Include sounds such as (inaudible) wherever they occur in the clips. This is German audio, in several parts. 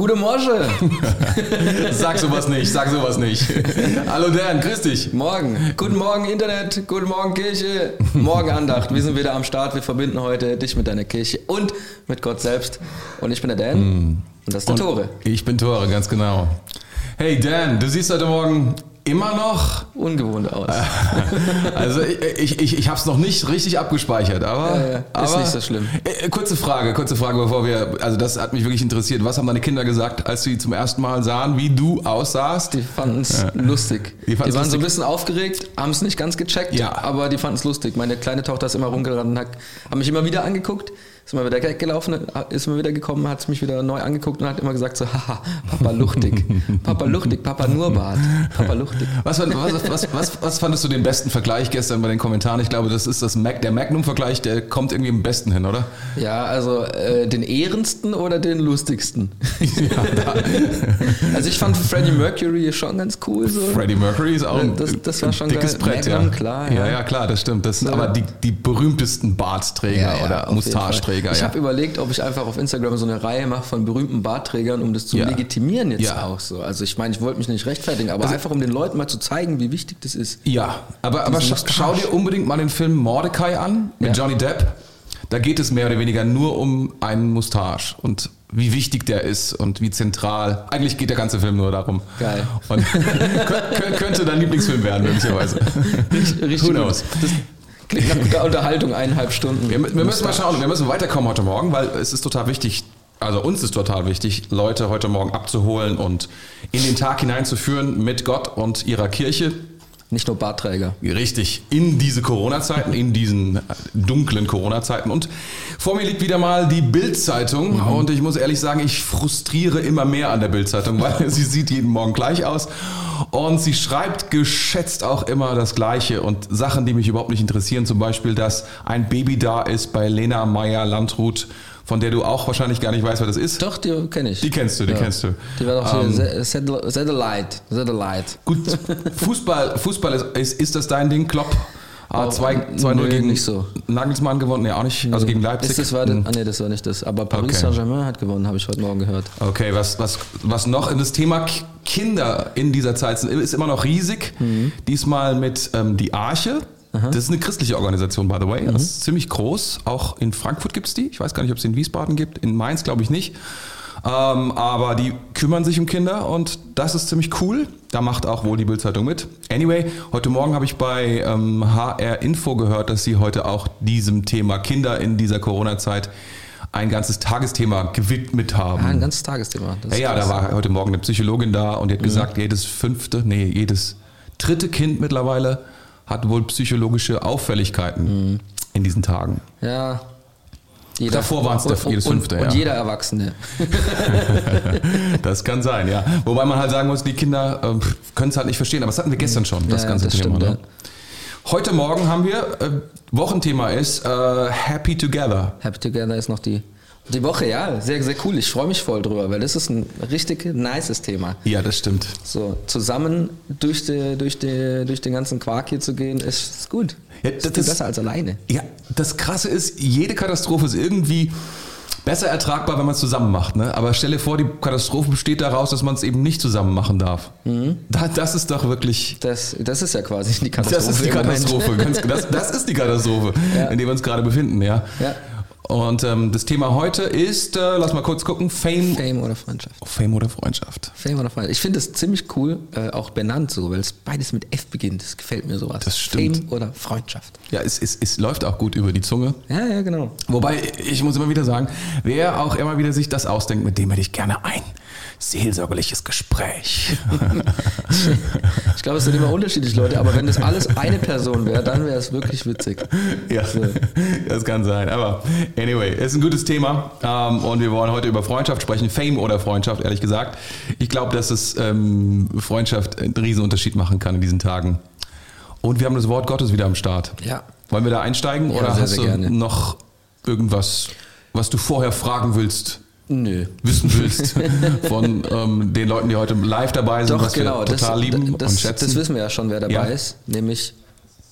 Gute Mosche. (laughs) sag sowas nicht, sag sowas nicht. (laughs) Hallo Dan, grüß dich. Morgen. Guten Morgen Internet, guten Morgen Kirche, morgen Andacht. Wir sind wieder am Start. Wir verbinden heute dich mit deiner Kirche und mit Gott selbst. Und ich bin der Dan mm. und das ist der und Tore. Ich bin Tore, ganz genau. Hey Dan, du siehst heute Morgen immer noch ungewohnt aus. (laughs) also ich, ich, ich, habe es noch nicht richtig abgespeichert, aber, ja, ja. ist aber, nicht so schlimm. Äh, kurze Frage, kurze Frage, bevor wir, also das hat mich wirklich interessiert. Was haben deine Kinder gesagt, als sie zum ersten Mal sahen, wie du aussahst? Die fanden es ja. lustig. Die, die waren lustig. so ein bisschen aufgeregt, haben es nicht ganz gecheckt, ja. aber die fanden es lustig. Meine kleine Tochter ist immer rumgerannt und hat, hat mich immer wieder angeguckt ist mal wieder weggelaufen, ist mal wieder gekommen, hat mich wieder neu angeguckt und hat immer gesagt so, haha, Papa luchtig, Papa luchtig, Papa nur Bart, Papa luchtig. Was, was, was, was, fandest du den besten Vergleich gestern bei den Kommentaren? Ich glaube, das ist das Mac, der Magnum-Vergleich, der kommt irgendwie am besten hin, oder? Ja, also äh, den ehrensten oder den lustigsten? Ja, (laughs) also ich fand Freddie Mercury schon ganz cool. So. Freddie Mercury ist auch ein, das, das war schon dickes geil. Brett, Magnum, ja. Klar, ja. ja. ja, klar, das stimmt. Das sind so. aber die, die berühmtesten Bartträger ja, oder Mustagenträger. Bartträger. Ich ja. habe überlegt, ob ich einfach auf Instagram so eine Reihe mache von berühmten Bartträgern, um das zu ja. legitimieren jetzt ja. auch so. Also ich meine, ich wollte mich nicht rechtfertigen, aber also, einfach um den Leuten mal zu zeigen, wie wichtig das ist. Ja, aber, aber scha schau dir unbedingt mal den Film Mordecai an mit Johnny Depp. Da geht es mehr oder weniger nur um einen Mustache und wie wichtig der ist und wie zentral. Eigentlich geht der ganze Film nur darum. Geil. Und (laughs) könnte dein Lieblingsfilm werden, möglicherweise. Richtig, (laughs) richtig Who knows? Das, Klingt nach guter (laughs) Unterhaltung, eineinhalb Stunden. Wir, wir müssen mal schauen, wir müssen weiterkommen heute Morgen, weil es ist total wichtig, also uns ist total wichtig, Leute heute Morgen abzuholen und in den Tag hineinzuführen mit Gott und ihrer Kirche. Nicht nur Bartträger. Richtig, in diese Corona-Zeiten, in diesen dunklen Corona-Zeiten. Und vor mir liegt wieder mal die Bild-Zeitung. Mhm. Und ich muss ehrlich sagen, ich frustriere immer mehr an der Bild-Zeitung, weil (laughs) sie sieht jeden Morgen gleich aus. Und sie schreibt geschätzt auch immer das Gleiche und Sachen, die mich überhaupt nicht interessieren. Zum Beispiel, dass ein Baby da ist bei Lena Meyer-Landrut von der du auch wahrscheinlich gar nicht weißt, wer das ist. Doch, die kenne ich. Die kennst du, die ja. kennst du. Die war doch ähm, Satellite. Satellite. Gut, (laughs) Fußball, Fußball ist, ist, ist das dein Ding, Klopp? Ah, 2-0 nee, gegen nicht so. Nagelsmann gewonnen, nee, auch nicht. Also gegen Leipzig. Ist das war, hm. ah, nee, das war nicht das. Aber Paris okay. Saint-Germain hat gewonnen, habe ich heute Morgen gehört. Okay, was, was, was noch in das Thema Kinder in dieser Zeit sind, ist immer noch riesig. Mhm. Diesmal mit ähm, die Arche. Aha. Das ist eine christliche Organisation, by the way. Mhm. Das ist ziemlich groß. Auch in Frankfurt gibt es die. Ich weiß gar nicht, ob es in Wiesbaden gibt. In Mainz glaube ich nicht. Ähm, aber die kümmern sich um Kinder und das ist ziemlich cool. Da macht auch wohl die Bildzeitung mit. Anyway, heute Morgen habe ich bei ähm, HR Info gehört, dass sie heute auch diesem Thema Kinder in dieser Corona-Zeit ein ganzes Tagesthema gewidmet haben. Ja, ein ganzes Tagesthema. ja, ja, da war heute Morgen eine Psychologin da und die hat mhm. gesagt, jedes fünfte, nee, jedes dritte Kind mittlerweile hat wohl psychologische Auffälligkeiten mhm. in diesen Tagen. Ja. Jeder, Davor waren es jedes fünfte. Und, ja. und jeder Erwachsene. (laughs) das kann sein, ja. Wobei man halt sagen muss, die Kinder äh, können es halt nicht verstehen. Aber das hatten wir gestern schon, das ja, ganze das Thema. Stimmt, ne? ja. Heute Morgen haben wir, äh, Wochenthema ist äh, Happy Together. Happy Together ist noch die die Woche, ja, sehr, sehr cool. Ich freue mich voll drüber, weil das ist ein richtig nices Thema. Ja, das stimmt. So, zusammen durch, die, durch, die, durch den ganzen Quark hier zu gehen, ist, ist gut. Ja, das ist das, besser als alleine. Ja, das Krasse ist, jede Katastrophe ist irgendwie besser ertragbar, wenn man es zusammen macht. Ne? Aber stelle vor, die Katastrophe besteht daraus, dass man es eben nicht zusammen machen darf. Mhm. Da, das ist doch wirklich. Das, das ist ja quasi die Katastrophe. Das ist die Katastrophe. das, das, (laughs) ist die Katastrophe, ja. in der wir uns gerade befinden. Ja. ja. Und ähm, das Thema heute ist, äh, lass mal kurz gucken, Fame. Fame oder Freundschaft. Oh, Fame oder Freundschaft. Fame oder Freundschaft. Ich finde es ziemlich cool, äh, auch benannt so, weil es beides mit F beginnt. Das gefällt mir sowas. Das stimmt. Fame oder Freundschaft. Ja, es, es, es läuft auch gut über die Zunge. Ja, ja, genau. Wobei, ich muss immer wieder sagen, wer auch immer wieder sich das ausdenkt, mit dem hätte ich gerne ein seelsorgerliches Gespräch. (laughs) ich glaube, es sind immer unterschiedliche Leute, aber wenn das alles eine Person wäre, dann wäre es wirklich witzig. Ja, so. das kann sein. Aber anyway, es ist ein gutes Thema ähm, und wir wollen heute über Freundschaft sprechen. Fame oder Freundschaft, ehrlich gesagt. Ich glaube, dass es ähm, Freundschaft einen riesen Unterschied machen kann in diesen Tagen. Und wir haben das Wort Gottes wieder am Start. Ja. Wollen wir da einsteigen ja, oder sehr, hast sehr du gerne. noch irgendwas, was du vorher fragen willst? Nö. wissen willst von ähm, den Leuten, die heute live dabei sind, Doch, was genau, wir total das, lieben das, und schätzen. Das wissen wir ja schon, wer dabei ja. ist, nämlich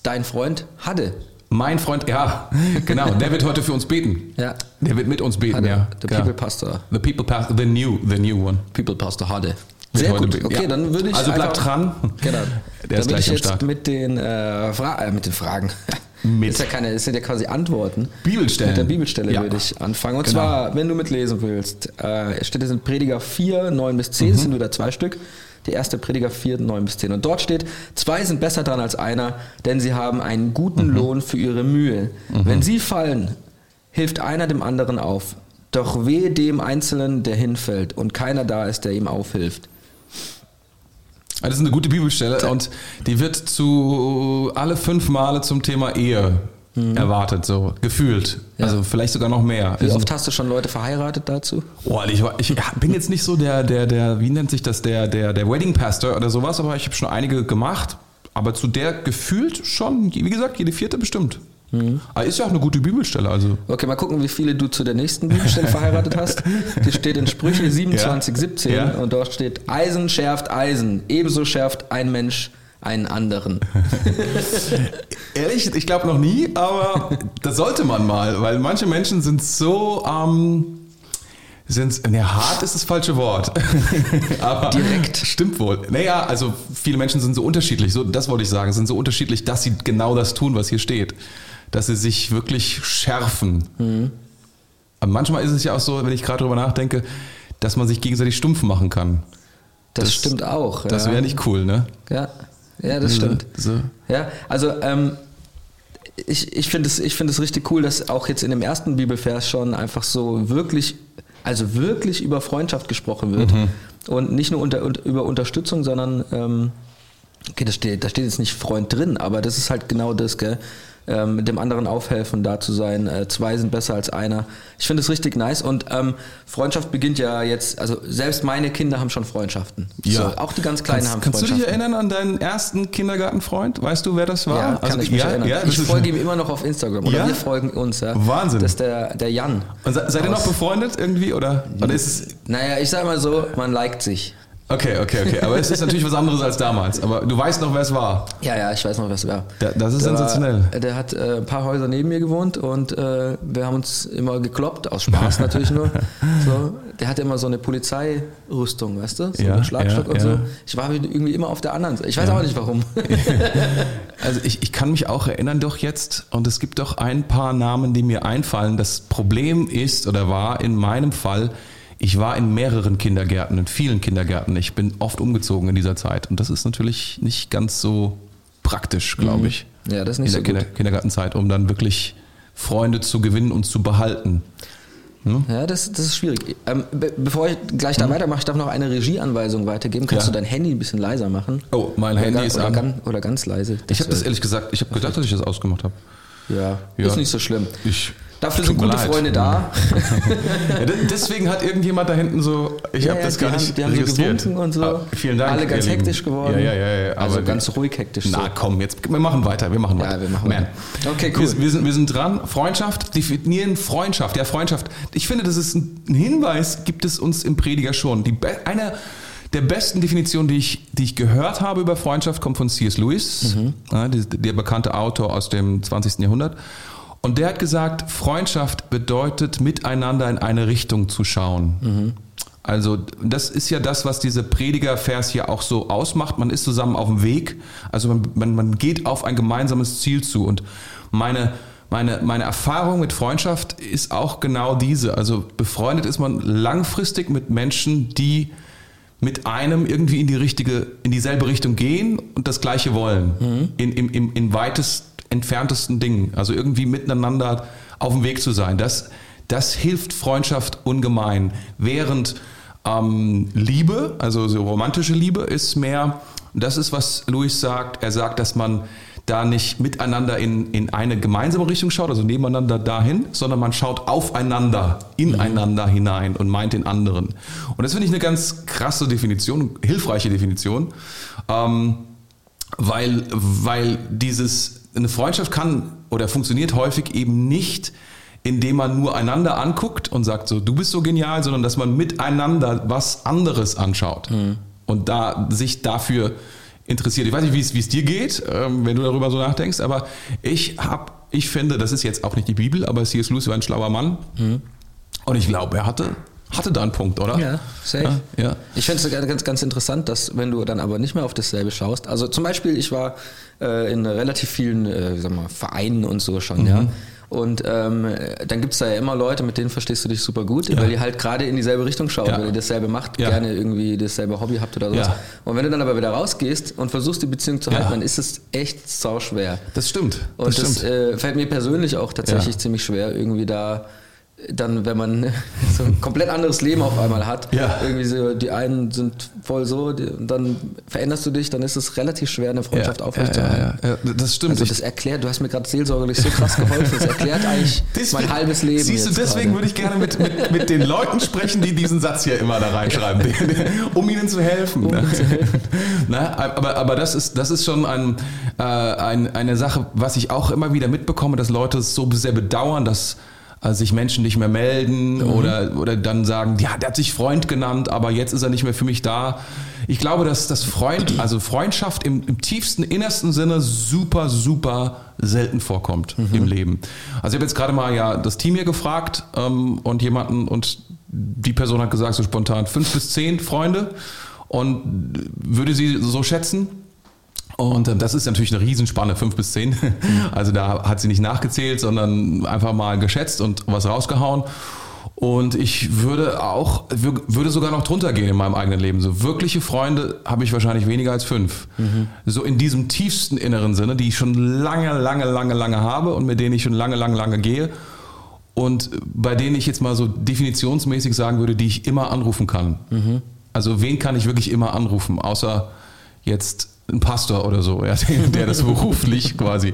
dein Freund Hadde. Mein Freund, ja, genau, der wird heute für uns beten. Ja. Der wird mit uns beten, Hade, ja. The genau. People Pastor. The People Pastor, the new, the new one. People Pastor Hade. Wird Sehr heute gut. beten. Okay, Ja. dann würde ich Also bleibt einfach- dran. Genau. Der da ist gleich ich am jetzt Start. mit den, äh, äh, mit den Fragen. Mit. Ist ja keine, ist ja quasi Antworten. Bibelstellen. Mit der Bibelstelle Ja. würde ich anfangen. Und Genau. zwar, wenn du mitlesen willst, äh, steht es in Prediger 4, 9 bis Mhm. 10, das sind wieder zwei Stück. Die erste Prediger 4, 9 bis 10. Und dort steht, zwei sind besser dran als einer, denn sie haben einen guten Mhm. Lohn für ihre Mühe. Wenn sie fallen, hilft einer dem anderen auf. Doch wehe dem Einzelnen, der hinfällt und keiner da ist, der ihm aufhilft. Das ist eine gute Bibelstelle und die wird zu alle fünf Male zum Thema Ehe erwartet, so gefühlt. Ja. Also vielleicht sogar noch mehr. Wie Ist oft hast du schon Leute verheiratet dazu? Oh, ich, ich bin jetzt nicht so der, der, der, wie nennt sich das, der, der, der Wedding Pastor oder sowas, aber ich habe schon einige gemacht. Aber zu der gefühlt schon, wie gesagt, jede vierte bestimmt. Mhm. Aber ist ja auch eine gute Bibelstelle, also. Okay, mal gucken, wie viele du zu der nächsten Bibelstelle verheiratet hast. (laughs) Die steht in Sprüche 27, Ja. 17 Ja. und dort steht, Eisen schärft Eisen, ebenso schärft ein Mensch einen anderen. (laughs) Ehrlich, ich glaube noch nie, aber das sollte man mal, weil manche Menschen sind so, ähm, sind, ne, hart ist das falsche Wort. (laughs) aber Direkt. Stimmt wohl. Naja, also viele Menschen sind so unterschiedlich, so, das wollte ich sagen, sind so unterschiedlich, dass sie genau das tun, was hier steht. Dass sie sich wirklich schärfen. Mhm. Aber manchmal ist es ja auch so, wenn ich gerade drüber nachdenke, dass man sich gegenseitig stumpf machen kann. Das, Das- stimmt auch. Das ja. wäre nicht cool, ne? Ja, ja das stimmt. So. Ja, also ähm, ich, ich finde es, ich es richtig cool, dass auch jetzt in dem ersten Bibelvers schon einfach so wirklich, also wirklich über Freundschaft gesprochen wird. Und nicht nur unter, unter, über Unterstützung, sondern ähm, okay, da steht, da steht jetzt nicht Freund drin, aber das ist halt genau das, gell? Ähm, dem anderen aufhelfen, da zu sein. Äh, zwei sind besser als einer. Ich finde es richtig nice und ähm, Freundschaft beginnt ja jetzt, also selbst meine Kinder haben schon Freundschaften. So, auch die ganz Kleinen kannst, haben Kannst du dich Freundschaften. erinnern an deinen ersten Kindergartenfreund? Weißt du, wer das war? Ja, kann Also, ich mich ja, erinnern. Ja, ich folge ihm immer noch auf Instagram. Oder Ja? wir folgen uns, ja. Wahnsinn. Das ist der, der Jan. Und se- seid ihr noch befreundet irgendwie? Oder, oder ist es. Naja, ich sag mal so, man liked sich. Okay, okay, okay. Aber es ist natürlich was anderes als damals. Aber du weißt noch, wer es war. Ja, ja, ich weiß noch, was war. Da- das ist Der sensationell. War, der hat äh, ein paar Häuser neben mir gewohnt und äh, wir haben uns immer gekloppt, aus Spaß (laughs) natürlich nur. So, der hatte immer so eine Polizeirüstung, weißt du? So Ja, mit Schlagstock ja, und ja. so. Ich war irgendwie immer auf der anderen Seite. Ich weiß auch nicht warum. (laughs) Also ich, ich kann mich auch erinnern doch jetzt, und es gibt doch ein paar Namen, die mir einfallen. Das Problem ist oder war in meinem Fall, ich war in mehreren Kindergärten, in vielen Kindergärten. Ich bin oft umgezogen in dieser Zeit. Und das ist natürlich nicht ganz so praktisch, glaube ich. Ja, das ist in nicht der so Kinder, gut. Kindergartenzeit, um dann wirklich Freunde zu gewinnen und zu behalten. Ja, das, das ist schwierig. Ähm, be bevor ich gleich da weitermache, ich darf noch eine Regieanweisung weitergeben. Kannst Mhm. Ja. du dein Handy ein bisschen leiser machen? Oh, mein oder Handy ist oder an. Ganz, oder ganz leise. Ich habe das ehrlich gesagt, ich habe gedacht, dass ich das ausgemacht habe. ja, Ja. ist nicht so schlimm. Ich, Dafür tut sind gute leid. Freunde da. (laughs) Ja, de- deswegen hat irgendjemand da hinten so, ich Ja, habe ja, das gar haben- nicht die haben so registriert. gewunken und so. Ah, vielen Dank. Alle ganz hektisch geworden. Ja, ja, ja. ja Also ganz ruhig hektisch. Na so. komm, jetzt wir machen weiter, wir machen Ja, weiter. wir machen Man. weiter. Okay, cool. Wir, wir, sind, wir sind dran. Freundschaft, definieren Freundschaft. Ja, Freundschaft. Ich finde, das ist ein, Hinweis, gibt es uns im Prediger schon. Die, be- eine der besten Definitionen, die ich, die ich gehört habe über Freundschaft, kommt von C.S. Lewis, Mhm. ja, der, der bekannte Autor aus dem 20. Jahrhundert. Und der hat gesagt, Freundschaft bedeutet, miteinander in eine Richtung zu schauen. Also das ist ja das, was diese Predigervers hier auch so ausmacht. Man ist zusammen auf dem Weg, also man, man, man geht auf ein gemeinsames Ziel zu. Und meine, meine, meine Erfahrung mit Freundschaft ist auch genau diese. Also befreundet ist man langfristig mit Menschen, die mit einem irgendwie in die richtige, in dieselbe Richtung gehen und das Gleiche wollen. In, im, im, in weitest entferntesten Dingen. Also irgendwie miteinander auf dem Weg zu sein. Das, das hilft Freundschaft ungemein. Während ähm, Liebe, also so romantische Liebe, ist mehr, das ist, was Luis sagt. Er sagt, dass man da nicht miteinander in, in eine gemeinsame Richtung schaut, also nebeneinander dahin, sondern man schaut aufeinander, ineinander hinein und meint den anderen. Und das finde ich eine ganz krasse Definition, hilfreiche Definition, ähm, weil, weil dieses, eine Freundschaft kann oder funktioniert häufig eben nicht, indem man nur einander anguckt und sagt so, du bist so genial, sondern dass man miteinander was anderes anschaut und da sich dafür interessiert. Ich weiß nicht, wie es, wie es dir geht, ähm, wenn du darüber so nachdenkst, aber ich habe ich finde, das ist jetzt auch nicht die Bibel, aber C.S. Lewis war ein schlauer Mann. Mhm. Und ich glaube, er hatte hatte da einen Punkt, oder? Ja, safe. Ja, ja. Ich finde es ganz, ganz interessant, dass wenn du dann aber nicht mehr auf dasselbe schaust, also zum Beispiel, ich war äh, in relativ vielen äh, sag mal, Vereinen und so schon, mhm. ja. Und ähm, dann gibt es da ja immer Leute, mit denen verstehst du dich super gut, ja. weil die halt gerade in dieselbe Richtung schauen, ja. weil ihr dasselbe macht, ja. gerne irgendwie dasselbe Hobby habt oder sowas. Und wenn du dann aber wieder rausgehst und versuchst, die Beziehung zu halten, dann ist es echt sau schwer. Das stimmt. Und das, das stimmt. Äh, fällt mir persönlich auch tatsächlich ziemlich schwer, irgendwie da dann, wenn man (laughs) so ein komplett anderes Leben auf einmal hat, ja. irgendwie so, die einen sind voll so, die, dann veränderst du dich, dann ist es relativ schwer, eine Freundschaft ja, aufrechtzuerhalten. Ja, ja, das stimmt. Also das erklärt, du hast mir gerade seelsorgerlich so krass geholfen, das erklärt eigentlich (laughs) deswegen, mein halbes Leben. Siehst du, deswegen gerade. würde ich gerne mit, mit, mit den Leuten sprechen, die diesen Satz hier immer da reinschreiben, (laughs) um ihnen zu helfen. Um ihnen zu helfen. Na, aber, aber das ist, das ist schon ein, äh, ein, eine Sache, was ich auch immer wieder mitbekomme, dass Leute es so sehr bedauern, dass also sich Menschen nicht mehr melden mhm. oder, oder dann sagen, ja, der hat sich Freund genannt, aber jetzt ist er nicht mehr für mich da. Ich glaube, dass das Freund, (clears throat) also Freundschaft im, im tiefsten, innersten Sinne super, super selten vorkommt mhm. im Leben. Also ich habe jetzt gerade mal ja das Team hier gefragt ähm, und jemanden und die Person hat gesagt so spontan fünf bis zehn Freunde und würde sie so schätzen. Und äh, das ist natürlich eine Riesenspanne, fünf bis zehn. (laughs) Also da hat sie nicht nachgezählt, sondern einfach mal geschätzt und was rausgehauen. Und ich würde auch, würde sogar noch drunter gehen in meinem eigenen Leben. So wirkliche Freunde habe ich wahrscheinlich weniger als fünf. Mhm. So in diesem tiefsten inneren Sinne, die ich schon lange, lange, lange, lange habe und mit denen ich schon lange, lange, lange gehe. Und bei denen ich jetzt mal so definitionsmäßig sagen würde, die ich immer anrufen kann. Mhm. Also wen kann ich wirklich immer anrufen, außer jetzt ein Pastor oder so, ja, (laughs) der das beruflich quasi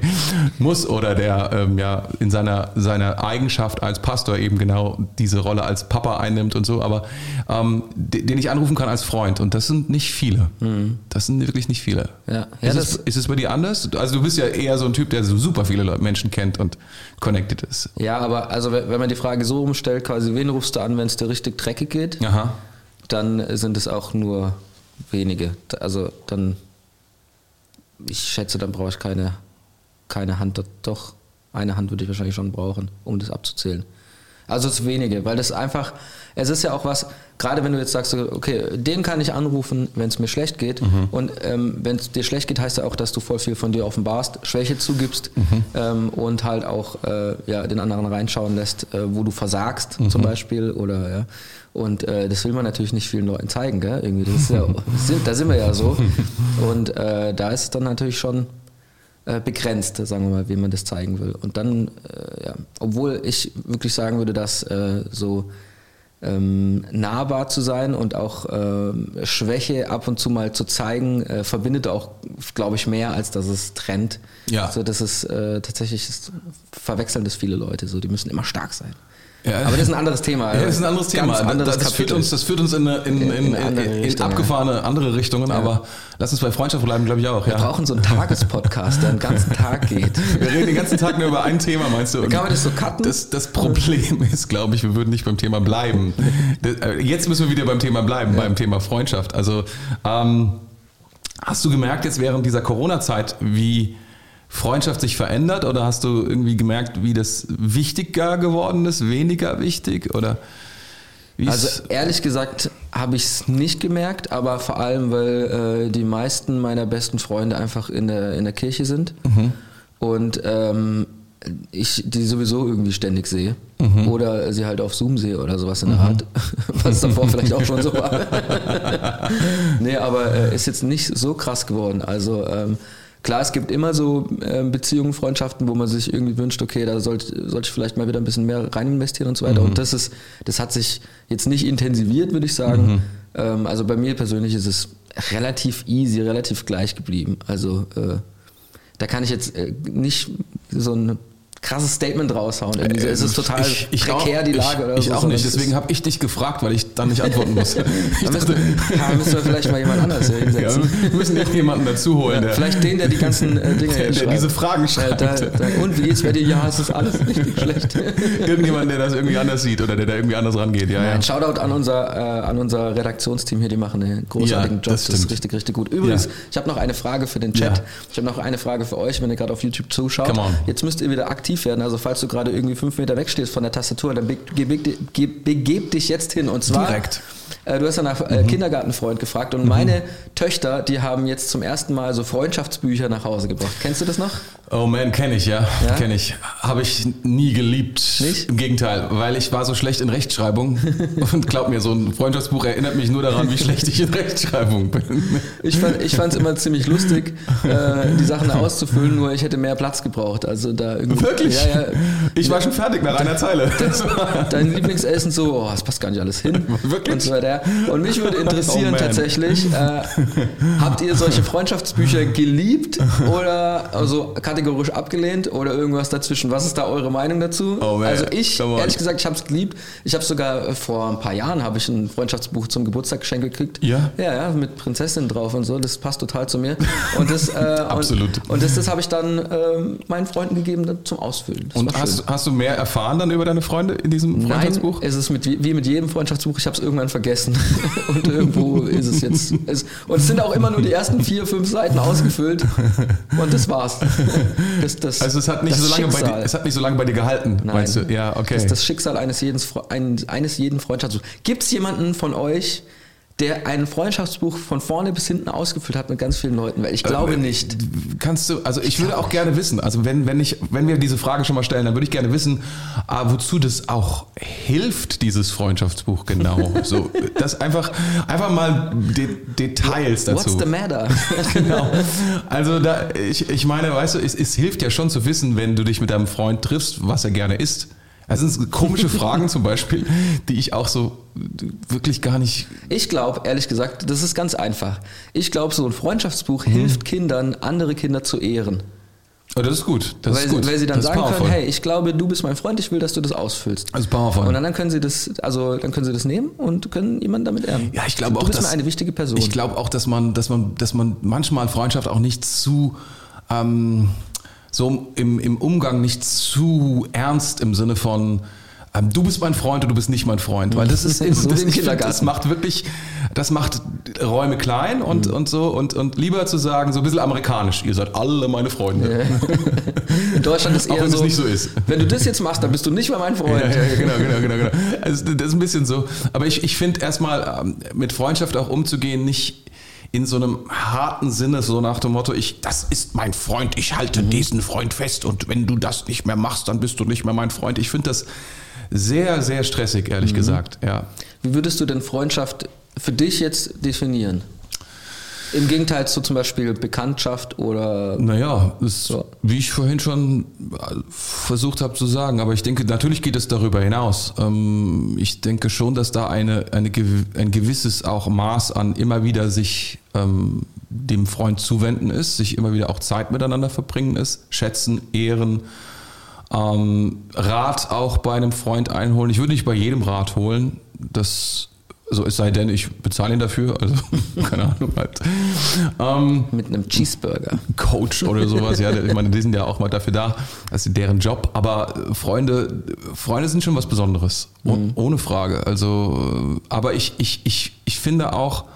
muss oder der ähm, ja in seiner, seiner Eigenschaft als Pastor eben genau diese Rolle als Papa einnimmt und so, aber ähm, den ich anrufen kann als Freund und das sind nicht viele. Mhm. Das sind wirklich nicht viele. Ja. Ja, ist, es, ist es bei dir anders? Also du bist ja eher so ein Typ, der so super viele Menschen kennt und connected ist. Ja, aber also wenn man die Frage so umstellt, quasi wen rufst du an, wenn es dir richtig dreckig geht, Aha. dann sind es auch nur wenige. Also dann ich schätze, dann brauche ich keine, keine Hand. Doch, eine Hand würde ich wahrscheinlich schon brauchen, um das abzuzählen. Also ist wenige, weil das einfach, es ist ja auch was, gerade wenn du jetzt sagst, okay, den kann ich anrufen, wenn es mir schlecht geht. Mhm. Und ähm, wenn es dir schlecht geht, heißt ja auch, dass du voll viel von dir offenbarst, Schwäche zugibst mhm. ähm, und halt auch äh, ja, den anderen reinschauen lässt, äh, wo du versagst mhm. zum Beispiel. Oder ja. Und äh, das will man natürlich nicht vielen Leuten zeigen, gell? Irgendwie, das ist ja, (laughs) da sind wir ja so. Und äh, da ist es dann natürlich schon begrenzt, sagen wir mal, wie man das zeigen will. Und dann, äh, ja, obwohl ich wirklich sagen würde, dass äh, so ähm, nahbar zu sein und auch äh, Schwäche ab und zu mal zu zeigen, äh, verbindet auch, glaube ich, mehr, als dass es trennt. Ja. So, das ist äh, tatsächlich, das verwechseln das viele Leute so, die müssen immer stark sein. Ja. Aber das ist ein anderes Thema. Ja, das ist ein anderes Thema. Anderes das, führt uns, das führt uns in, in, in, in, in abgefahrene andere Richtungen, ja. aber lass uns bei Freundschaft bleiben, glaube ich auch. Wir brauchen so einen Tagespodcast, der den ganzen Tag geht. (laughs) Wir reden den ganzen Tag nur über ein Thema, meinst du? Und Kann man das so cutten? Das, das Problem ist, glaube ich, wir würden nicht beim Thema bleiben. Äh, jetzt müssen wir wieder beim Thema bleiben, beim Thema Freundschaft. Also ähm, hast du gemerkt jetzt während dieser Corona-Zeit, wie Freundschaft sich verändert oder hast du irgendwie gemerkt, wie das wichtiger geworden ist, weniger wichtig oder? Also ehrlich gesagt habe ich es nicht gemerkt, aber vor allem, weil äh, die meisten meiner besten Freunde einfach in der, in der Kirche sind mhm. und ähm, ich die sowieso irgendwie ständig sehe mhm. oder sie halt auf Zoom sehe oder sowas in der mhm. Art, (laughs) was davor vielleicht auch schon so war. (laughs) nee, aber äh, ist jetzt nicht so krass geworden. Also ähm, Klar, es gibt immer so äh, Beziehungen, Freundschaften, wo man sich irgendwie wünscht, okay, da sollte, sollte ich vielleicht mal wieder ein bisschen mehr rein investieren und so weiter. Mhm. Und das ist, das hat sich jetzt nicht intensiviert, würde ich sagen. Mhm. Ähm, also bei mir persönlich ist es relativ easy, relativ gleich geblieben. Also äh, da kann ich jetzt äh, nicht so ein krasses Statement raushauen. Irgendwie so, es ist total ich, ich prekär auch, die Lage ich, oder ich so. auch nicht, deswegen habe ich dich gefragt, weil ich dann nicht antworten muss. (laughs) da müssen, ja, (laughs) müssen wir vielleicht mal jemand anders hinsetzen. Ja, wir müssen jemanden dazu holen. Ja, vielleicht den, der die ganzen äh, Dinge (laughs) der, der diese Fragen schreibt. Da, da, und wie geht's bei dir? Ja, es ist alles richtig schlecht. Irgendjemand, der das irgendwie anders sieht oder der da irgendwie anders rangeht. Ja, Nein, ja. Shoutout an unser, äh, an unser Redaktionsteam hier, die machen einen großartigen Job. Das, das, ist richtig, richtig gut. Übrigens, ich habe noch eine Frage für den Chat. Ich habe noch eine Frage für euch, wenn ihr gerade auf YouTube zuschaut. Jetzt müsst ihr wieder aktiv werden. Also falls du gerade irgendwie fünf Meter wegstehst von der Tastatur, dann begeb dich jetzt hin. Und zwar, Direkt. Äh, du hast ja nach äh, mhm. Kindergartenfreund gefragt und mhm. meine Töchter, die haben jetzt zum ersten Mal so Freundschaftsbücher nach Hause gebracht. Kennst du das noch? Oh man, kenne ich, ja. ja? Kenne ich. Habe ich nie geliebt. Nicht? Im Gegenteil, weil ich war so schlecht in Rechtschreibung. (laughs) und glaub mir, so ein Freundschaftsbuch erinnert mich nur daran, wie schlecht ich in Rechtschreibung bin. Ich fand es immer ziemlich lustig, äh, die Sachen auszufüllen, nur ich hätte mehr Platz gebraucht. Also da irgendwie, Wirklich? Ja, ja. Ich war schon fertig nach einer Zeile. Dein Lieblingsessen so, oh, das passt gar nicht alles hin. Wirklich? Und so weiter. Und mich würde interessieren oh tatsächlich, äh, habt ihr solche Freundschaftsbücher geliebt oder also kategorisch abgelehnt oder irgendwas dazwischen? Was ist da eure Meinung dazu? Oh also ich, ehrlich gesagt, ich habe es geliebt. Ich habe sogar äh, vor ein paar Jahren habe ich ein Freundschaftsbuch zum Geburtstag geschenkt gekriegt. Ja? Ja, ja, mit Prinzessin drauf und so. Das passt total zu mir. Und das, äh, (laughs) Absolut. Und, und das, das habe ich dann äh, meinen Freunden gegeben zum Ausfüllen. Das und hast, hast, du mehr erfahren dann über deine Freunde in diesem Freundschaftsbuch? Nein, es ist mit, wie mit jedem Freundschaftsbuch. Ich habe es irgendwann vergessen. (laughs) und irgendwo ist es jetzt. Es, und es sind auch immer nur die ersten vier, fünf Seiten ausgefüllt. Und das war's. Das, das, also es hat, nicht so lange bei dir, es hat nicht so lange bei dir gehalten, Nein. meinst du? Ja, okay. Das ist das Schicksal eines jeden, eines jeden Freundschaftsbuchs. Gibt es jemanden von euch, der ein Freundschaftsbuch von vorne bis hinten ausgefüllt hat mit ganz vielen Leuten, weil ich glaube äh, nicht. Kannst du, also ich, ich würde auch gerne wissen, also wenn, wenn ich, wenn wir diese Frage schon mal stellen, dann würde ich gerne wissen, ah, wozu das auch hilft, dieses Freundschaftsbuch genau. (laughs) so, das einfach, einfach mal De Details dazu. What's the matter? (laughs) genau. Also da, ich, ich meine, weißt du, es, es hilft ja schon zu wissen, wenn du dich mit deinem Freund triffst, was er gerne isst. Das sind komische Fragen zum Beispiel, die ich auch so wirklich gar nicht. Ich glaube, ehrlich gesagt, das ist ganz einfach. Ich glaube, so ein Freundschaftsbuch mhm. hilft Kindern, andere Kinder zu ehren. Oh, das ist gut. Das weil, ist gut. Sie, weil sie dann sagen können, hey, ich glaube, du bist mein Freund, ich will, dass du das ausfüllst. Das ist powerful. Und dann, dann können sie das, also dann können sie das nehmen und können jemanden damit ehren. Ja, ich glaube auch, du bist dass, eine wichtige Person. Ich glaube auch, dass man, dass man, dass man manchmal Freundschaft auch nicht zu ähm, so im, im Umgang nicht zu ernst im Sinne von ähm, du bist mein Freund und du bist nicht mein Freund, weil das ist (laughs) so (laughs) das, ich find, das macht wirklich, das macht Räume klein und, mhm. und so und, und lieber zu sagen, so ein bisschen amerikanisch, ihr seid alle meine Freunde. In Deutschland ist (laughs) eher Auch wenn so, es nicht so ist. wenn du das jetzt machst, dann bist du nicht mehr mein Freund. Ja, ja, genau, genau, genau, genau. Also das ist ein bisschen so. Aber ich, ich finde erstmal ähm, mit Freundschaft auch umzugehen, nicht in so einem harten Sinne, so nach dem Motto, ich, das ist mein Freund, ich halte mhm. diesen Freund fest und wenn du das nicht mehr machst, dann bist du nicht mehr mein Freund. Ich finde das sehr, sehr stressig, ehrlich mhm. gesagt, ja. Wie würdest du denn Freundschaft für dich jetzt definieren? Im Gegenteil zu zum Beispiel Bekanntschaft oder. Naja, ist, so. wie ich vorhin schon äh, versucht habe zu sagen, aber ich denke, natürlich geht es darüber hinaus. Ähm, ich denke schon, dass da eine, eine, ein gewisses auch Maß an immer wieder sich ähm, dem Freund zuwenden ist, sich immer wieder auch Zeit miteinander verbringen ist, schätzen, ehren. Ähm, Rat auch bei einem Freund einholen. Ich würde nicht bei jedem Rat holen. Das so es sei denn, ich bezahle ihn dafür, also (laughs) keine Ahnung halt. Ähm, Mit einem Cheeseburger. Coach oder sowas, ja, ich meine, die sind ja auch mal dafür da, das ist deren Job. Aber Freunde, Freunde sind schon was Besonderes, mhm. ohne Frage. Also, aber ich, ich, ich, ich finde auch,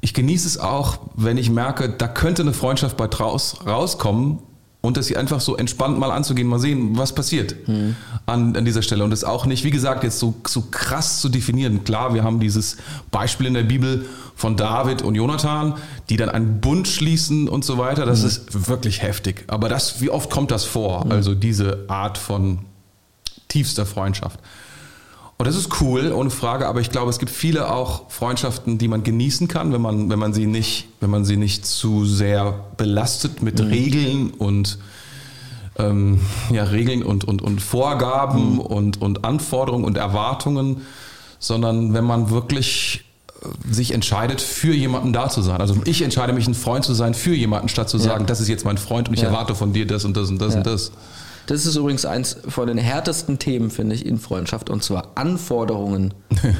ich genieße es auch, wenn ich merke, da könnte eine Freundschaft bei draus rauskommen, und das hier einfach so entspannt mal anzugehen, mal sehen, was passiert mhm. an, an dieser Stelle. Und das auch nicht, wie gesagt, jetzt so, so krass zu definieren. Klar, wir haben dieses Beispiel in der Bibel von David und Jonathan, die dann einen Bund schließen und so weiter. Das mhm. ist wirklich heftig. Aber das, wie oft kommt das vor? Mhm. Also diese Art von tiefster Freundschaft. Und das ist cool, ohne Frage, aber ich glaube, es gibt viele auch Freundschaften, die man genießen kann, wenn man, wenn man sie nicht, wenn man sie nicht zu sehr belastet mit mhm. Regeln und ähm, ja, Regeln und, und, und Vorgaben mhm. und, und Anforderungen und Erwartungen, sondern wenn man wirklich äh, sich entscheidet, für jemanden da zu sein. Also ich entscheide mich, ein Freund zu sein für jemanden, statt zu sagen, ja. das ist jetzt mein Freund und ich ja. erwarte von dir das und das und das ja. und das. Das ist übrigens eins von den härtesten Themen, finde ich, in Freundschaft, und zwar Anforderungen. (laughs)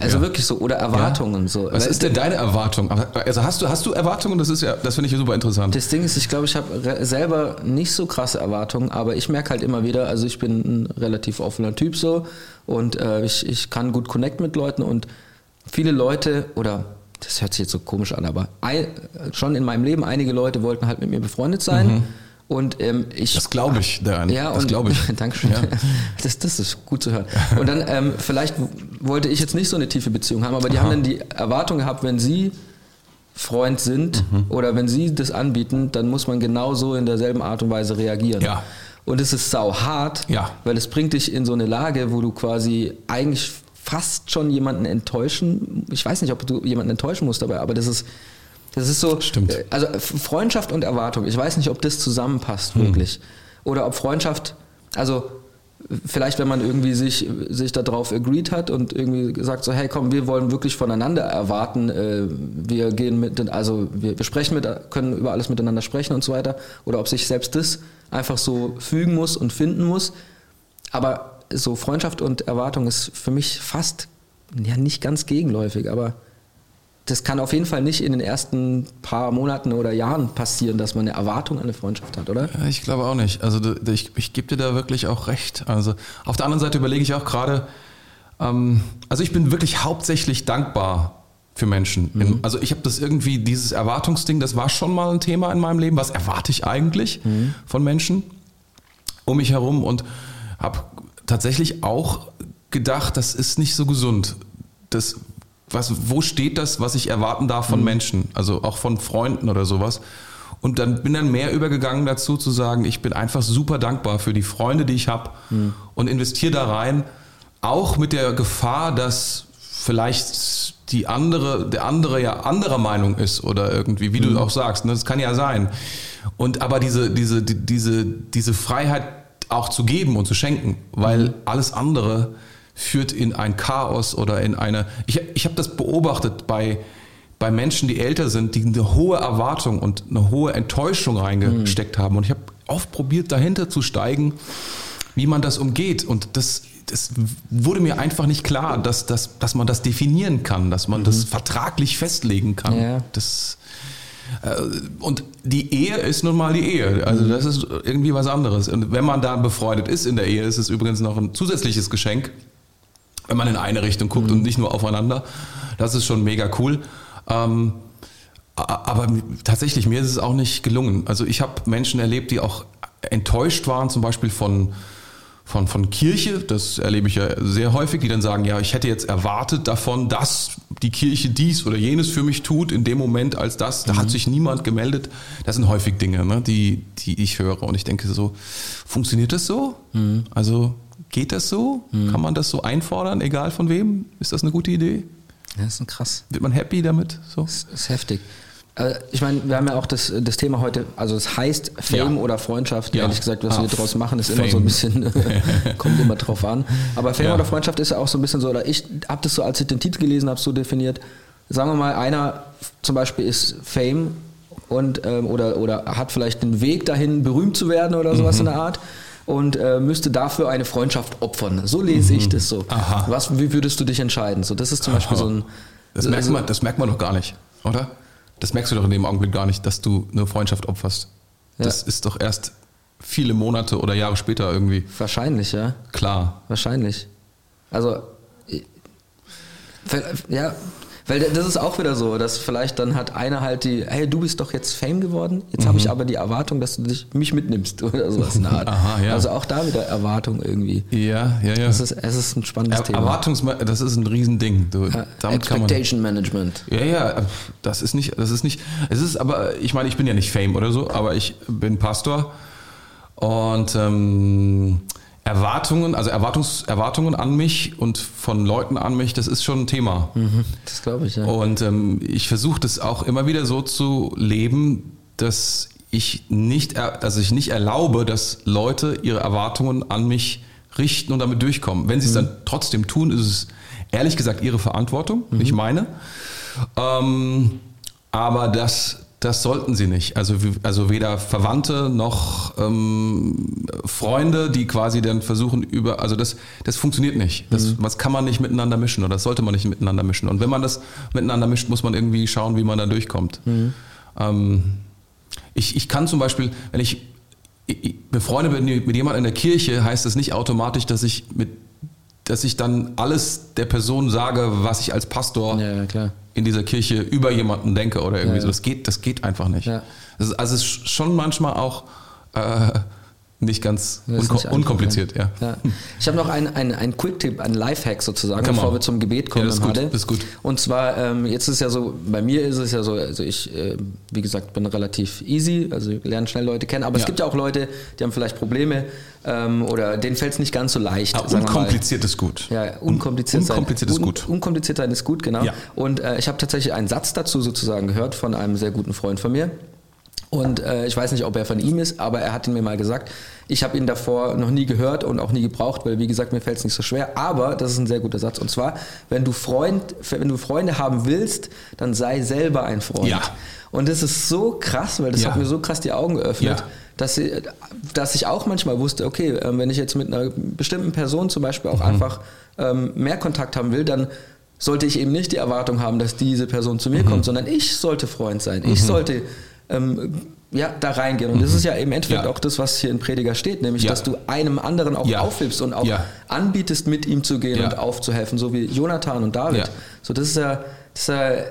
Also ja. wirklich so, oder Erwartungen. Ja. So. Was ist denn deine Erwartung? Also hast du, hast du Erwartungen? Das ist ja, das finde ich super interessant. Das Ding ist, ich glaube, ich habe selber nicht so krasse Erwartungen, aber ich merke halt immer wieder, also ich bin ein relativ offener Typ so und äh, ich, ich kann gut connect mit Leuten und viele Leute oder das hört sich jetzt so komisch an, aber ein, schon in meinem Leben einige Leute wollten halt mit mir befreundet sein. Mhm. Und ähm, ich. Das glaube ich, daran. Ja, das glaube ich. (laughs) Dankeschön. Ja. (laughs) Das, das ist gut zu hören. Und dann, ähm, vielleicht wollte ich jetzt nicht so eine tiefe Beziehung haben, aber die Aha. haben dann die Erwartung gehabt, wenn sie Freund sind mhm. oder wenn sie das anbieten, dann muss man genauso in derselben Art und Weise reagieren. Ja. Und es ist sau hart, ja. weil es bringt dich in so eine Lage, wo du quasi eigentlich fast schon jemanden enttäuschen. Ich weiß nicht, ob du jemanden enttäuschen musst dabei, aber das ist, das ist so. Stimmt. Äh, also Freundschaft und Erwartung. Ich weiß nicht, ob das zusammenpasst hm. wirklich. Oder ob Freundschaft, also vielleicht wenn man irgendwie sich, sich darauf agreed hat und irgendwie gesagt so, hey komm, wir wollen wirklich voneinander erwarten, äh, wir gehen mit, also wir, wir sprechen mit, können über alles miteinander sprechen und so weiter. Oder ob sich selbst das einfach so fügen muss und finden muss. Aber so Freundschaft und Erwartung ist für mich fast, ja nicht ganz gegenläufig, aber das kann auf jeden Fall nicht in den ersten paar Monaten oder Jahren passieren, dass man eine Erwartung an eine Freundschaft hat, oder? Ja, ich glaube auch nicht. Also ich, ich gebe dir da wirklich auch recht. Also auf der anderen Seite überlege ich auch gerade, ähm, also ich bin wirklich hauptsächlich dankbar für Menschen. Mhm. Also ich habe das irgendwie, dieses Erwartungsding, das war schon mal ein Thema in meinem Leben. Was erwarte ich eigentlich mhm. von Menschen um mich herum? Und habe tatsächlich auch gedacht, das ist nicht so gesund. Das, was, wo steht das, was ich erwarten darf von mhm. Menschen, also auch von Freunden oder sowas? Und dann bin dann mehr übergegangen dazu zu sagen, ich bin einfach super dankbar für die Freunde, die ich habe mhm. und investiere da rein, auch mit der Gefahr, dass vielleicht die andere, der andere ja anderer Meinung ist oder irgendwie, wie mhm. du auch sagst, ne? das kann ja sein. Und aber diese, diese, diese, diese Freiheit auch zu geben und zu schenken, weil mhm. alles andere führt in ein Chaos oder in eine. Ich, ich habe das beobachtet bei, bei Menschen, die älter sind, die eine hohe Erwartung und eine hohe Enttäuschung reingesteckt mhm. haben. Und ich habe oft probiert, dahinter zu steigen, wie man das umgeht. Und das, das wurde mir einfach nicht klar, dass, dass, dass man das definieren kann, dass man mhm. das vertraglich festlegen kann. Ja. Das, äh, und die Ehe ist nun mal die Ehe. Also das ist irgendwie was anderes. Und wenn man da befreundet ist in der Ehe, ist es übrigens noch ein zusätzliches Geschenk, wenn man in eine Richtung guckt mhm. und nicht nur aufeinander. Das ist schon mega cool. Ähm, aber tatsächlich, mir ist es auch nicht gelungen. Also ich habe Menschen erlebt, die auch enttäuscht waren, zum Beispiel von von, von Kirche, das erlebe ich ja sehr häufig, die dann sagen, ja, ich hätte jetzt erwartet davon, dass die Kirche dies oder jenes für mich tut, in dem Moment als das, da mhm. hat sich niemand gemeldet. Das sind häufig Dinge, ne, die, die ich höre und ich denke so, funktioniert das so? Mhm. Also geht das so? Mhm. Kann man das so einfordern, egal von wem? Ist das eine gute Idee? Ja, das ist krass. Wird man happy damit? So? Das ist heftig. Äh, ich meine, wir haben ja auch das, das Thema heute, also es heißt Fame ja. oder Freundschaft. Ja. Ehrlich gesagt, was ah, wir daraus machen, ist Fame. immer so ein bisschen, (laughs) (laughs) kommt immer drauf an. Aber Fame ja. oder Freundschaft ist ja auch so ein bisschen so, oder ich habe das so, als ich den Titel gelesen habe, so definiert. Sagen wir mal, einer zum Beispiel ist Fame und ähm, oder, oder hat vielleicht den Weg dahin, berühmt zu werden oder sowas mhm. in der Art und äh, müsste dafür eine Freundschaft opfern. So lese mhm. ich das so. Aha. Was, wie würdest du dich entscheiden? So, das ist zum Beispiel so ein. Das merkt, man, das merkt man doch gar nicht, oder? Das merkst du doch in dem Augenblick gar nicht, dass du eine Freundschaft opferst. Ja. Das ist doch erst viele Monate oder Jahre später irgendwie. Wahrscheinlich, ja. Klar. Wahrscheinlich. Also, ja, weil das ist auch wieder so, dass vielleicht dann hat einer halt die, hey, du bist doch jetzt Fame geworden, jetzt mhm. habe ich aber die Erwartung, dass du dich, mich mitnimmst (laughs) oder sowas in der Art. Aha, ja. Also auch da wieder Erwartung irgendwie. Ja, ja, ja. Es ist, es ist ein spannendes er, Thema. Erwartungs das ist ein Riesending. Du, damit Expectation man, Management. Ja, ja, das ist nicht, das ist nicht, es ist aber, ich meine, ich bin ja nicht Fame oder so, aber ich bin Pastor und ähm, Erwartungen, also Erwartungs, Erwartungen an mich und von Leuten an mich, das ist schon ein Thema. Mhm, das glaube ich, ja. Und ähm, ich versuche das auch immer wieder so zu leben, dass ich nicht, also ich nicht erlaube, dass Leute ihre Erwartungen an mich richten und damit durchkommen. Wenn sie es mhm. dann trotzdem tun, ist es ehrlich gesagt ihre Verantwortung, mhm. nicht meine. Ähm, aber das das sollten sie nicht. Also, also weder Verwandte noch ähm, Freunde, die quasi dann versuchen über, also das, das funktioniert nicht. Das, mhm. das kann man nicht miteinander mischen oder das sollte man nicht miteinander mischen. Und wenn man das miteinander mischt, muss man irgendwie schauen, wie man da durchkommt. Mhm. Ähm, ich, ich kann zum Beispiel, wenn ich, ich befreundet bin mit jemandem in der Kirche, heißt das nicht automatisch, dass ich mit dass ich dann alles der Person sage, was ich als Pastor ja, in dieser Kirche über jemanden denke oder irgendwie ja, so. Das geht, das geht einfach nicht. Das ist, also es ist schon manchmal auch äh, nicht ganz unko nicht unkompliziert, ja. ja. Ich habe noch einen ein Quick-Tipp, einen Lifehack sozusagen, bevor wir zum Gebet kommen. Ja, das, ist gut, das ist gut. Und zwar, ähm, jetzt ist ja so, bei mir ist es ja so, also ich, äh, wie gesagt, bin relativ easy, also lerne schnell Leute kennen, aber ja. es gibt ja auch Leute, die haben vielleicht Probleme ähm, oder denen fällt es nicht ganz so leicht. Ah, unkompliziert ist gut. Ja, unkompliziert, unkompliziert sein, ist gut. Un unkompliziert sein ist gut, genau. Und äh, ich habe tatsächlich einen Satz dazu sozusagen gehört von einem sehr guten Freund von mir. Und äh, ich weiß nicht, ob er von ihm ist, aber er hat ihn mir mal gesagt. Ich habe ihn davor noch nie gehört und auch nie gebraucht, weil wie gesagt, mir fällt es nicht so schwer. Aber das ist ein sehr guter Satz. Und zwar, wenn du Freund, wenn du Freunde haben willst, dann sei selber ein Freund. Ja. Und das ist so krass, weil das ja. hat mir so krass die Augen geöffnet, ja. dass, ich, dass ich auch manchmal wusste, okay, ähm, wenn ich jetzt mit einer bestimmten Person zum Beispiel auch mhm. einfach ähm, mehr Kontakt haben will, dann sollte ich eben nicht die Erwartung haben, dass diese Person zu mir mhm. kommt, sondern ich sollte Freund sein. Ich mhm. sollte ähm, ja, da reingehen. Und mhm. das ist ja im Endeffekt ja. auch das, was hier in Prediger steht, nämlich, ja. dass du einem anderen auch ja. aufhilfst und auch anbietest, mit ihm zu gehen und aufzuhelfen, so wie Jonathan und David. So, das ist ja, das ist ja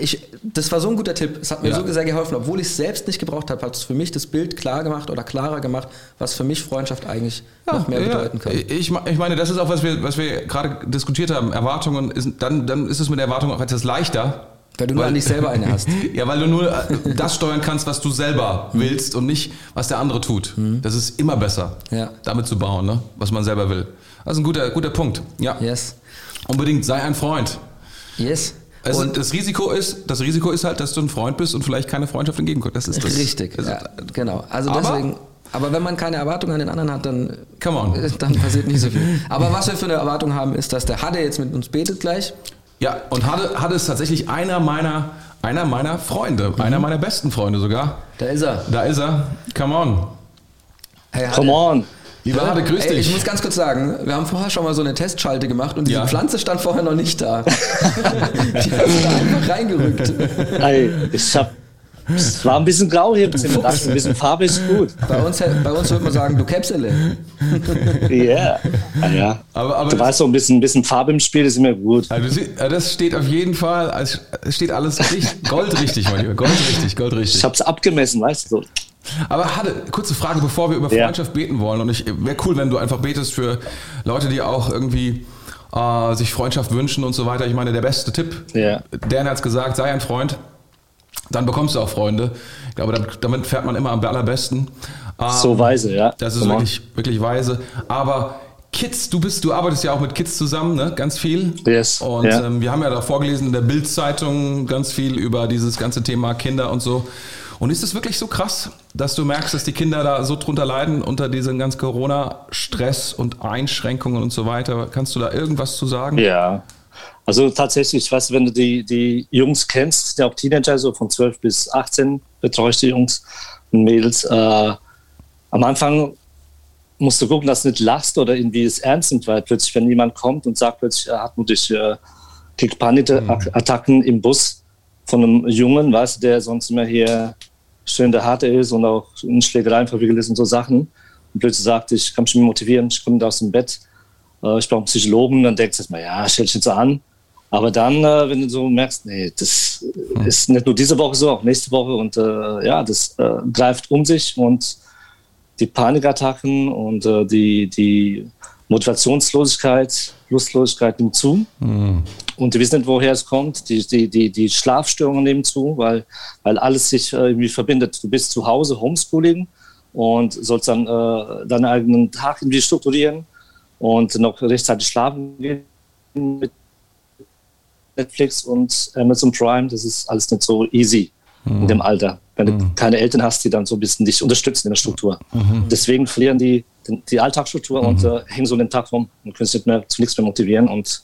ich, das war so ein guter Tipp. Es hat mir so sehr geholfen, obwohl ich es selbst nicht gebraucht habe, hat es für mich das Bild klar gemacht oder klarer gemacht, was für mich Freundschaft eigentlich noch mehr bedeuten kann. Ich, ich meine, das ist auch, was wir, was wir gerade diskutiert haben. Erwartungen, ist, dann, dann ist es mit der Erwartung auch etwas leichter, weil du nur an dich selber eine hast. (laughs) ja, weil du nur äh, das steuern kannst, was du selber mhm. willst und nicht, was der andere tut. Mhm. Das ist immer besser, ja. damit zu bauen, ne? was man selber will. Das ist ein guter, guter Punkt. Ja. Yes. Unbedingt, sei ein Freund. Yes. Also und das Risiko ist, das Risiko ist halt, dass du ein Freund bist und vielleicht keine Freundschaft entgegenkommt. Das ist das. Richtig, das ja, genau. Also aber, deswegen. Aber wenn man keine Erwartung an den anderen hat, dann, (laughs) dann passiert nicht so viel. Aber was wir für eine Erwartung haben, ist, dass der Hade jetzt mit uns betet gleich. Ja, und Hade, Hade ist tatsächlich einer meiner, einer meiner Freunde, mhm. einer meiner besten Freunde sogar. Da ist er. Da ist er. Come on. Hey, Come on. Lieber Hade, grüß dich. Ey, ich muss ganz kurz sagen, wir haben vorher schon mal so eine Testschalte gemacht und diese ja. Pflanze stand vorher noch nicht da. (laughs) Die hast du da einfach reingerückt. Ey, ich hab es war ein bisschen grau hier im Zimmer, ein bisschen Farbe ist gut. Bei uns, bei uns würde man sagen, du Käpsele. Yeah. Ah, ja. ja. Aber, aber du weißt so ein bisschen, ein bisschen Farbe im Spiel ist immer gut. Also das steht auf jeden Fall, es steht alles richtig, goldrichtig, mein Lieber. Goldrichtig, goldrichtig. Ich habe es abgemessen, weißt du. Aber hatte kurze Frage, bevor wir über Freundschaft ja. beten wollen. Und ich wäre cool, wenn du einfach betest für Leute, die auch irgendwie äh, sich Freundschaft wünschen und so weiter. Ich meine, der beste Tipp, ja. Dan hat es gesagt, sei ein Freund dann bekommst du auch Freunde. Ich glaube, damit fährt man immer am allerbesten. so ähm, weise, ja. Das ist wirklich, wirklich weise. Aber Kids, du bist, du arbeitest ja auch mit Kids zusammen, ne? Ganz viel. Yes. Und ja. ähm, wir haben ja da vorgelesen in der Bild-Zeitung ganz viel über dieses ganze Thema Kinder und so. Und ist es wirklich so krass, dass du merkst, dass die Kinder da so drunter leiden unter diesem ganzen Corona-Stress und Einschränkungen und so weiter? Kannst du da irgendwas zu sagen? Ja, also tatsächlich, ich weiß, wenn du die, die Jungs kennst, die auch Teenager, so von 12 bis 18 betreue ich die Jungs und Mädels. Äh, am Anfang musst du gucken, dass du nicht lachst oder irgendwie es ernst nimmt, weil plötzlich, wenn jemand kommt und sagt plötzlich, er hat mutig äh, kriegt Panikattacken mhm. im Bus von einem Jungen, weißt der sonst immer hier schön der Harte ist und auch in Schlägereien verwickelt ist und so Sachen. Und plötzlich sagt, ich kann mich motivieren, ich komme da aus dem Bett, äh, ich brauche einen Psychologen, dann denkst du erstmal, ja, stell dich nicht so an. Aber dann, äh, wenn du so merkst, nee, das hm. ist nicht nur diese Woche so, auch nächste Woche und äh, ja, das äh, greift um sich und die Panikattacken und äh, die, die Motivationslosigkeit, Lustlosigkeit nimmt zu. Mhm. Und die wissen nicht, woher es kommt. Die, die, die, die Schlafstörungen nehmen zu, weil, weil alles sich äh, irgendwie verbindet. Du bist zu Hause, Homeschooling, und sollst dann äh, deinen eigenen Tag irgendwie strukturieren und noch rechtzeitig schlafen gehen mit Netflix und Amazon Prime, das ist alles nicht so easy mhm. in dem Alter, wenn du mhm. keine Eltern hast, die dann so ein bisschen dich unterstützen in der Struktur. Mhm. Deswegen verlieren die die Alltagsstruktur und mhm. äh, hängen so den Tag rum und können sich nicht mehr zu nichts mehr motivieren und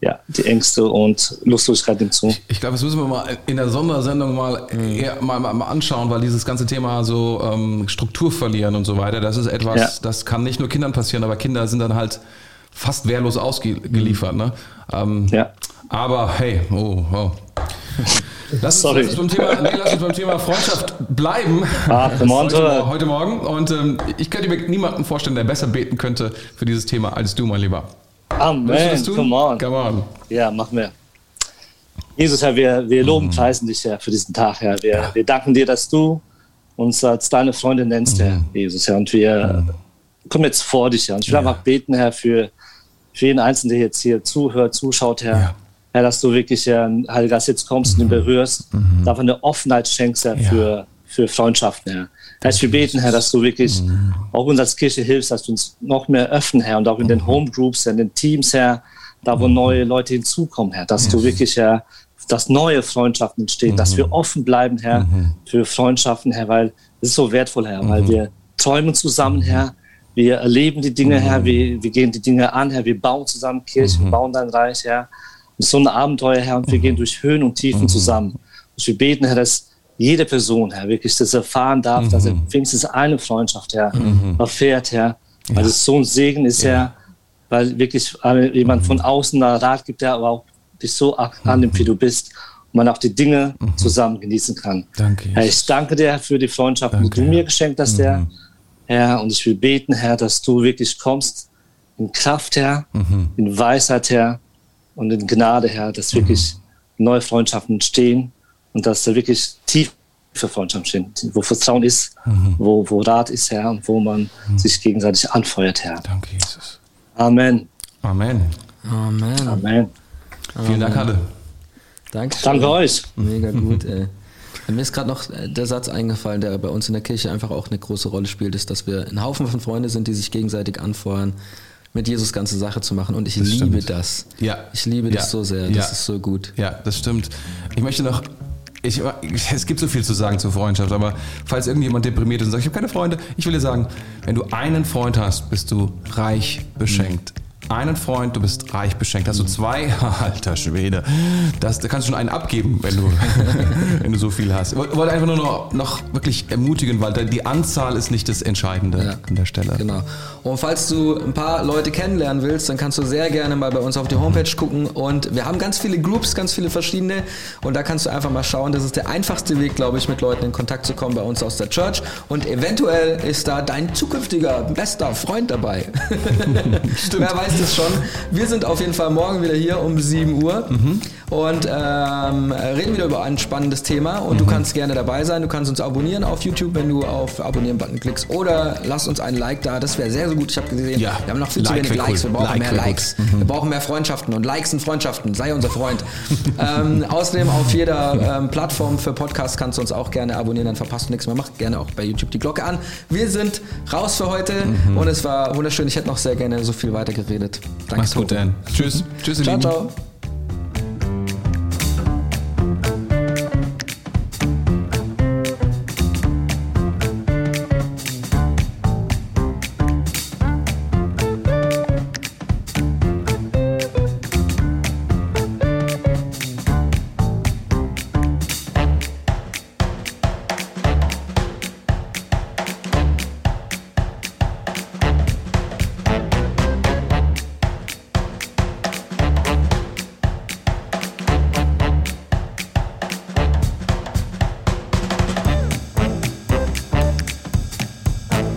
ja, die Ängste und Lustlosigkeit nimmt zu. Ich, glaube, das müssen wir mal in der Sondersendung mal, eher, mal, mal, anschauen, weil dieses ganze Thema so ähm, Struktur verlieren und so weiter, das ist etwas, ja. das kann nicht nur Kindern passieren, aber Kinder sind dann halt fast wehrlos ausgeliefert. Ne? Ähm, ja. Aber hey, oh, oh. (laughs) Lass uns, lass, uns beim Thema, nee, lass uns beim Thema Freundschaft bleiben. Ah, heute, heute, Morgen. Und ähm, ich könnte mir niemanden vorstellen, der besser beten könnte für dieses Thema als du, mein Lieber. Amen. Come on. Come on. Ja, machen wir. Jesus, Herr, wir, wir loben, mhm. preisen dich, Herr, für diesen Tag, Herr. Wir, ja. wir danken dir, dass du uns als deine Freunde nennst, mhm. Herr, Jesus, Herr. Und wir mhm. kommen jetzt vor dich, Herr. Und ich will ja. einfach beten, Herr, für, für jeden Einzelnen, der jetzt hier zuhört, zuschaut, Herr. Ja. Herr, dass du wirklich, Herr, Heiliger Geist, jetzt kommst mhm. und ihn berührst, mhm. einfach eine Offenheit schenkst, Herr, für, für Freundschaften, Herr. Herr, wir beten, Herr, dass du wirklich mhm. auch uns als Kirche hilfst, dass du uns noch mehr öffnen, Herr, und auch in den mhm. Homegroups, in den Teams, Herr, da wo mhm. neue Leute hinzukommen, Herr, dass du wirklich, Herr, dass neue Freundschaften entstehen, dass wir offen bleiben, Herr, für Freundschaften, Herr, weil es ist so wertvoll, Herr, weil wir träumen zusammen, Herr, wir erleben die Dinge, Herr, wir, wir gehen die Dinge an, Herr, wir bauen zusammen Kirche, wir bauen dein Reich, Herr. Ist so ein Abenteuer, Herr, und wir gehen durch Höhen und Tiefen zusammen. Und wir beten, Herr, dass jede Person, Herr, wirklich das erfahren darf, mhm. dass er wenigstens eine Freundschaft, Herr, mhm. erfährt, Herr, weil ja. es so ein Segen ist, ja. Herr, weil wirklich jemand von außen einen Rat gibt, der aber auch dich so annimmt, wie du bist und man auch die Dinge mhm. zusammen genießen kann. Danke. Herr, ich danke dir für die Freundschaft, danke, die du mir geschenkt hast, Herr. Mhm. Herr, und ich will beten, Herr, dass du wirklich kommst in Kraft, Herr, mhm. in Weisheit, Herr, und in Gnade, Herr, dass wirklich neue Freundschaften entstehen und dass da wirklich tief für Freundschaft sind, wo Vertrauen ist, mhm. wo, wo Rat ist, Herr, und wo man mhm. sich gegenseitig anfeuert, Herr. Danke, Jesus. Amen. Amen. Amen. Amen. Vielen Dank, Halle. Danke. Danke euch. Mega gut, ey. Mir ist gerade noch äh, der Satz eingefallen, der bei uns in der Kirche einfach auch eine große Rolle spielt, ist, dass wir ein Haufen von Freunden sind, die sich gegenseitig anfeuern, mit Jesus ganze Sache zu machen. Und ich das liebe stimmt. das. Ja. Ich liebe ja. das so sehr. Das ja. ist so gut. Ja, das stimmt. Ich möchte noch ich, es gibt so viel zu sagen zur Freundschaft, aber falls irgendjemand deprimiert ist und sagt, ich habe keine Freunde, ich will dir sagen, wenn du einen Freund hast, bist du reich beschenkt. Mhm einen Freund, du bist reich beschenkt. Hast du zwei? (laughs) Alter Schwede. Das, da kannst du schon einen abgeben, wenn du, (laughs) wenn du so viel hast. Ich wollte einfach nur noch, noch wirklich ermutigen, weil die Anzahl ist nicht das Entscheidende ja, an der Stelle. Genau. Und falls du ein paar Leute kennenlernen willst, dann kannst du sehr gerne mal bei uns auf die Homepage gucken. Und wir haben ganz viele Groups, ganz viele verschiedene. Und da kannst du einfach mal schauen. Das ist der einfachste Weg, glaube ich, mit Leuten in Kontakt zu kommen bei uns aus der Church. Und eventuell ist da dein zukünftiger bester Freund dabei. (laughs) Stimmt. Wer weiß es schon. Wir sind auf jeden Fall morgen wieder hier um 7 Uhr mhm. Und ähm, reden wieder über ein spannendes Thema. Und mhm. du kannst gerne dabei sein. Du kannst uns abonnieren auf YouTube, wenn du auf Abonnieren-Button klickst. Oder lass uns ein Like da. Das wäre sehr, sehr gut. Ich habe gesehen, ja. wir haben noch viel like zu wenig Likes. Wir brauchen like mehr Likes. Mhm. Wir brauchen mehr Freundschaften und Likes und Freundschaften. Sei unser Freund. (laughs) ähm, außerdem auf jeder ähm, Plattform für Podcasts kannst du uns auch gerne abonnieren. Dann verpasst du nichts mehr. Mach gerne auch bei YouTube die Glocke an. Wir sind raus für heute mhm. und es war wunderschön. Ich hätte noch sehr gerne so viel weiter geredet. Danke. Mach's gut, Dan. Tschüss. Tschüss, ihr ciao, Lieben. Ciao.